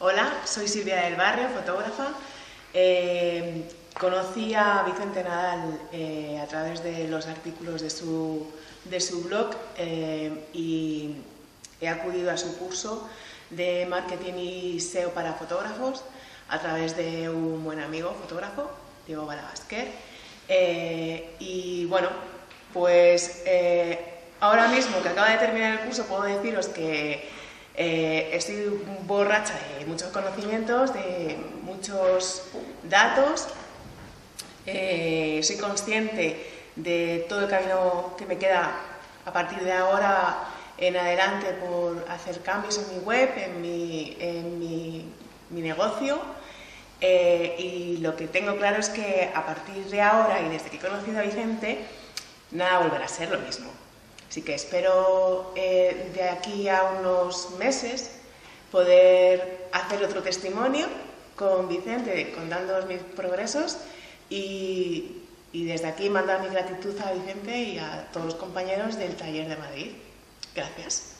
Hola, soy Silvia del Barrio, fotógrafa. Eh, conocí a Vicente Nadal eh, a través de los artículos de su, blog eh, y he acudido a su curso de marketing y SEO para fotógrafos a través de un buen amigo fotógrafo, Diego Balabasquer. y bueno, pues ahora mismo que acaba de terminar el curso puedo deciros que eh, estoy borracha de muchos conocimientos, de muchos datos. Eh, soy consciente de todo el camino que me queda a partir de ahora en adelante por hacer cambios en mi web, en mi, negocio. Eh, y lo que tengo claro es que a partir de ahora y desde que he conocido a Vicente, nada volverá a ser lo mismo. Así que espero eh, de aquí a unos meses poder hacer otro testimonio con Vicente contando mis progresos y desde aquí mandar mi gratitud a Vicente y a todos los compañeros del taller de Madrid. Gracias.